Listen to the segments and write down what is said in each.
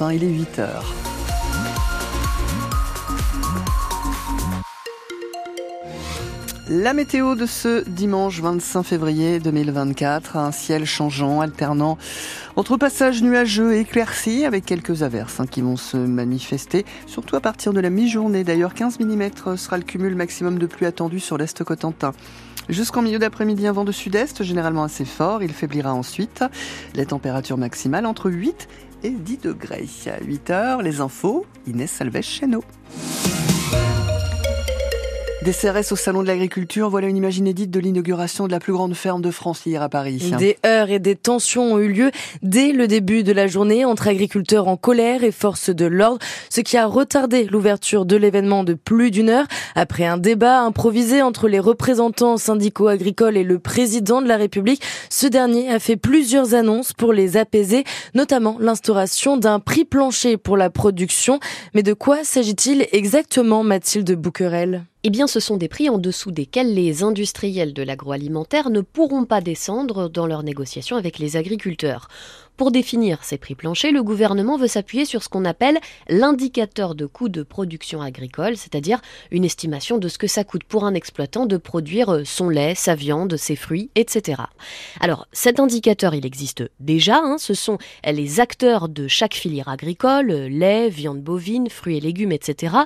Il est 8 heures. La météo de ce dimanche 25 février 2024, un ciel changeant, alternant entre passages nuageux et éclaircis avec quelques averses hein, qui vont se manifester, surtout à partir de la mi-journée. D'ailleurs, 15 mm sera le cumul maximum de pluie attendu sur l'Est Cotentin. Jusqu'en milieu d'après-midi, un vent de sud-est, généralement assez fort. Il faiblira ensuite. Les températures maximales entre 8 et 10 degrés. À 8 heures, les infos, Inès nous. Des CRS au Salon de l'Agriculture, voilà une image inédite de l'inauguration de la plus grande ferme de France hier à Paris. Des heures et des tensions ont eu lieu dès le début de la journée entre agriculteurs en colère et forces de l'ordre, ce qui a retardé l'ouverture de l'événement de plus d'une heure. Après un débat improvisé entre les représentants syndicaux agricoles et le président de la République, ce dernier a fait plusieurs annonces pour les apaiser, notamment l'instauration d'un prix plancher pour la production. Mais de quoi s'agit-il exactement, Mathilde Bouquerel? Eh bien, ce sont des prix en dessous desquels les industriels de l'agroalimentaire ne pourront pas descendre dans leurs négociations avec les agriculteurs. Pour définir ces prix planchers, le gouvernement veut s'appuyer sur ce qu'on appelle l'indicateur de coût de production agricole, c'est-à-dire une estimation de ce que ça coûte pour un exploitant de produire son lait, sa viande, ses fruits, etc. Alors cet indicateur, il existe déjà, hein, ce sont les acteurs de chaque filière agricole, lait, viande bovine, fruits et légumes, etc.,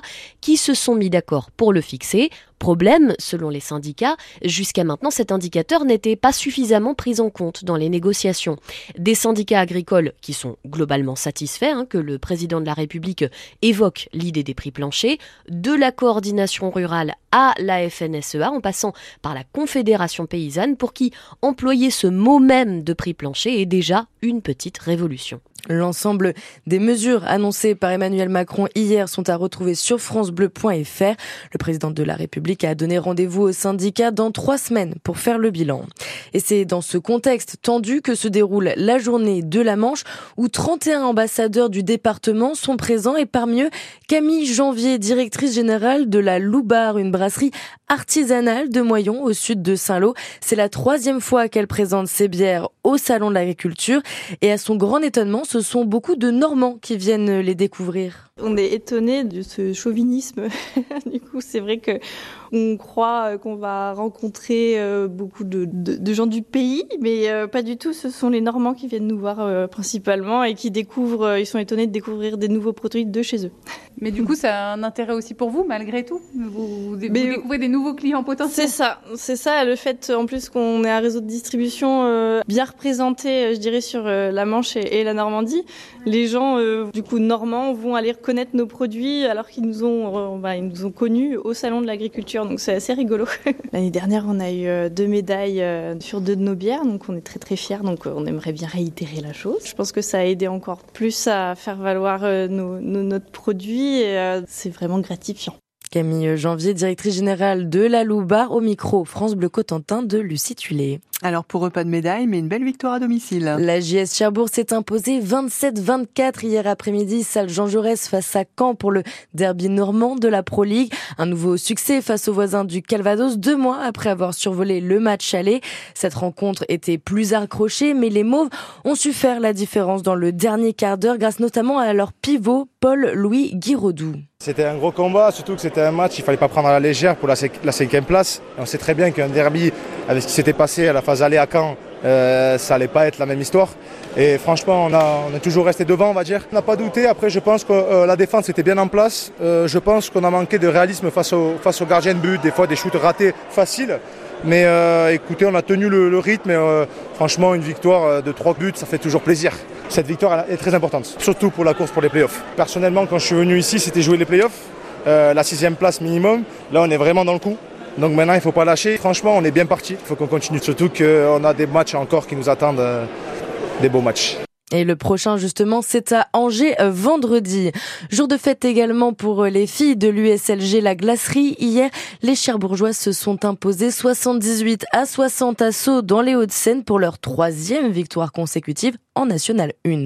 qui se sont mis d'accord pour le fixer Problème, selon les syndicats, jusqu'à maintenant cet indicateur n'était pas suffisamment pris en compte dans les négociations. Des syndicats agricoles qui sont globalement satisfaits hein, que le président de la République évoque l'idée des prix planchers, de la coordination rurale à la FNSEA en passant par la Confédération paysanne pour qui employer ce mot même de prix plancher est déjà une petite révolution. L'ensemble des mesures annoncées par Emmanuel Macron hier sont à retrouver sur francebleu.fr. Le président de la République a donné rendez-vous aux syndicats dans trois semaines pour faire le bilan. Et c'est dans ce contexte tendu que se déroule la journée de la Manche où 31 ambassadeurs du département sont présents et parmi eux Camille Janvier, directrice générale de la Loubar, une brasserie artisanale de Moyon au sud de Saint-Lô. C'est la troisième fois qu'elle présente ses bières au Salon de l'Agriculture et à son grand étonnement, ce sont beaucoup de Normands qui viennent les découvrir. On est étonné de ce chauvinisme. du coup, c'est vrai que on croit qu'on va rencontrer euh, beaucoup de, gens du pays, mais euh, pas du tout. Ce sont les Normands qui viennent nous voir euh, principalement et qui découvrent. Ils sont étonnés de découvrir des nouveaux produits de chez eux. Mais du coup, ça a un intérêt aussi pour vous, malgré tout. Vous, découvrez des nouveaux clients potentiels. C'est ça, c'est ça. Le fait, en plus, qu'on ait un réseau de distribution bien représenté, je dirais, sur la Manche et, la Normandie, les gens, du coup, normands, vont aller connaître nos produits alors qu'ils nous ont, bah, ils nous ont connus au salon de l'agriculture. Donc c'est assez rigolo. L'année dernière, on a eu euh, deux médailles euh, sur deux de nos bières, donc on est très très fiers. Donc on aimerait bien réitérer la chose. Je pense que ça a aidé encore plus à faire valoir nos, notre produit. c'est vraiment gratifiant. Camille Janvier, directrice générale de la Loubar, au micro France Bleu Cotentin de Lucie Tulé. Alors pour eux, pas de médaille, mais une belle victoire à domicile. La JS Cherbourg s'est imposée 27-24 hier après-midi, salle Jean Jaurès face à Caen pour le derby normand de la Pro League. Un nouveau succès face aux voisins du Calvados deux mois après avoir survolé le match aller. Cette rencontre était plus accrochée, mais les Mauves ont su faire la différence dans le dernier quart d'heure grâce notamment à leur pivot Paul-Louis Guiraudou. C'était un gros combat, surtout que c'était un match, il fallait pas prendre à la légère pour la, cinquième place. on sait très bien qu'un derby, avec ce qui s'était passé à la phase aller à Caen, euh, ça allait pas être la même histoire. Et franchement, on, a, toujours resté devant, on va dire. On n'a pas douté. Après, je pense que euh, la défense était bien en place. Euh, je pense qu'on a manqué de réalisme face au, face gardien de but, des fois des shoots ratés faciles. Mais écoutez, on a tenu le, le rythme et franchement, une victoire de trois buts, ça fait toujours plaisir cette victoire est très importante, surtout pour la course pour les playoffs. Personnellement, quand je suis venu ici, c'était jouer les playoffs, la sixième place minimum. Là, on est vraiment dans le coup. Donc maintenant, il ne faut pas lâcher. Franchement, on est bien parti. Il faut qu'on continue. Surtout qu'on a des matchs encore qui nous attendent, euh, des beaux matchs. Et le prochain, justement, c'est à Angers euh, vendredi. Jour de fête également pour euh, les filles de l'USLG La Glacerie. Hier, les Cherbourgeois se sont imposés 78 à 60 assauts dans les Hauts-de-Seine pour leur troisième victoire consécutive en National 1.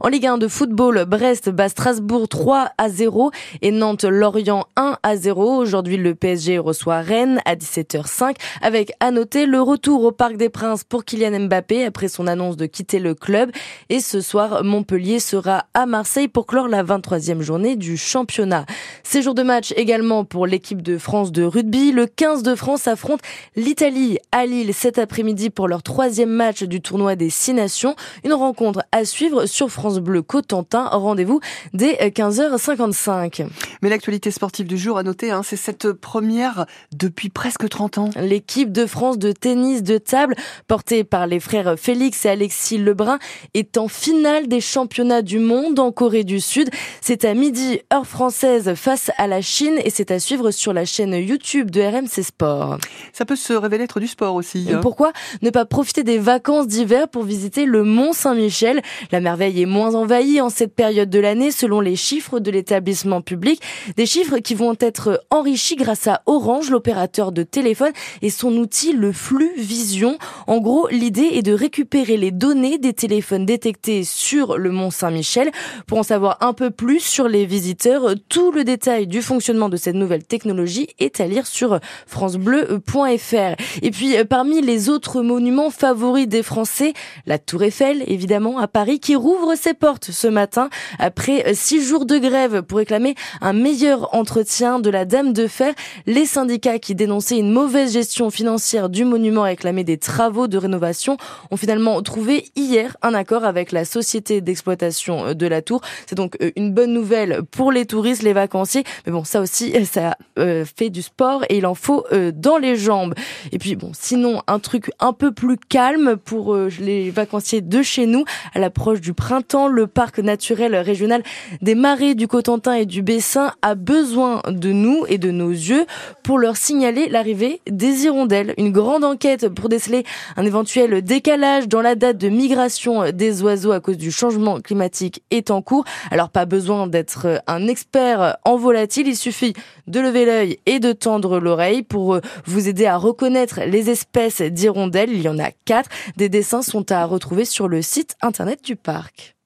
En Ligue 1 de football, Brest bat Strasbourg 3 à 0 et Nantes-Lorient 1 à 0. Aujourd'hui, le PSG reçoit Rennes à 17h05 avec à noter le retour au Parc des Princes pour Kylian Mbappé après son annonce de quitter le club et ce soir, Montpellier sera à Marseille pour clore la 23e journée du championnat. Séjour de match également pour l'équipe de France de rugby. Le 15 de France affronte l'Italie à Lille cet après-midi pour leur troisième match du tournoi des Six Nations. Une rencontre à suivre sur France Bleu Cotentin. Rendez-vous dès 15h55. Mais l'actualité sportive du jour à noter, hein, c'est cette première depuis presque 30 ans. L'équipe de France de tennis de table, portée par les frères Félix et Alexis Lebrun, est en finale des championnats du monde en Corée du Sud. C'est à midi, heure française, face à la Chine et c'est à suivre sur la chaîne YouTube de RMC Sport. Ça peut se révéler être du sport aussi. Hein. Pourquoi ne pas profiter des vacances d'hiver pour visiter le Mont Saint-Michel La merveille est moins envahie en cette période de l'année selon les chiffres de l'établissement public. Des chiffres qui vont être enrichis grâce à Orange, l'opérateur de téléphone, et son outil, le flux Vision. En gros, l'idée est de récupérer les données des téléphones détectés sur le Mont Saint-Michel pour en savoir un peu plus sur les visiteurs. Tout le détail du fonctionnement de cette nouvelle technologie est à lire sur francebleu.fr. Et puis, parmi les autres monuments favoris des Français, la Tour Eiffel, évidemment, à Paris, qui rouvre ses portes ce matin après six jours de grève pour réclamer un meilleur entretien de la Dame de Fer. Les syndicats qui dénonçaient une mauvaise gestion financière du monument et réclamaient des travaux de rénovation ont finalement trouvé hier un accord avec la société d'exploitation de la tour. C'est donc euh, une bonne nouvelle pour les touristes, les vacanciers. Mais bon, ça aussi, ça euh, fait du sport et il en faut euh, dans les jambes. Et puis bon, sinon, un truc un peu plus calme pour les vacanciers de chez nous. À l'approche du printemps, le parc naturel régional des Marais du Cotentin et du Bessin a besoin de nous et de nos yeux pour leur signaler l'arrivée des hirondelles. Une grande enquête pour déceler un éventuel décalage dans la date de migration des à cause du changement climatique est en cours. Alors pas besoin d'être un expert en volatile, il suffit de lever l'œil et de tendre l'oreille pour vous aider à reconnaître les espèces d'hirondelles. Il y en a quatre. Des dessins sont à retrouver sur le site internet du parc.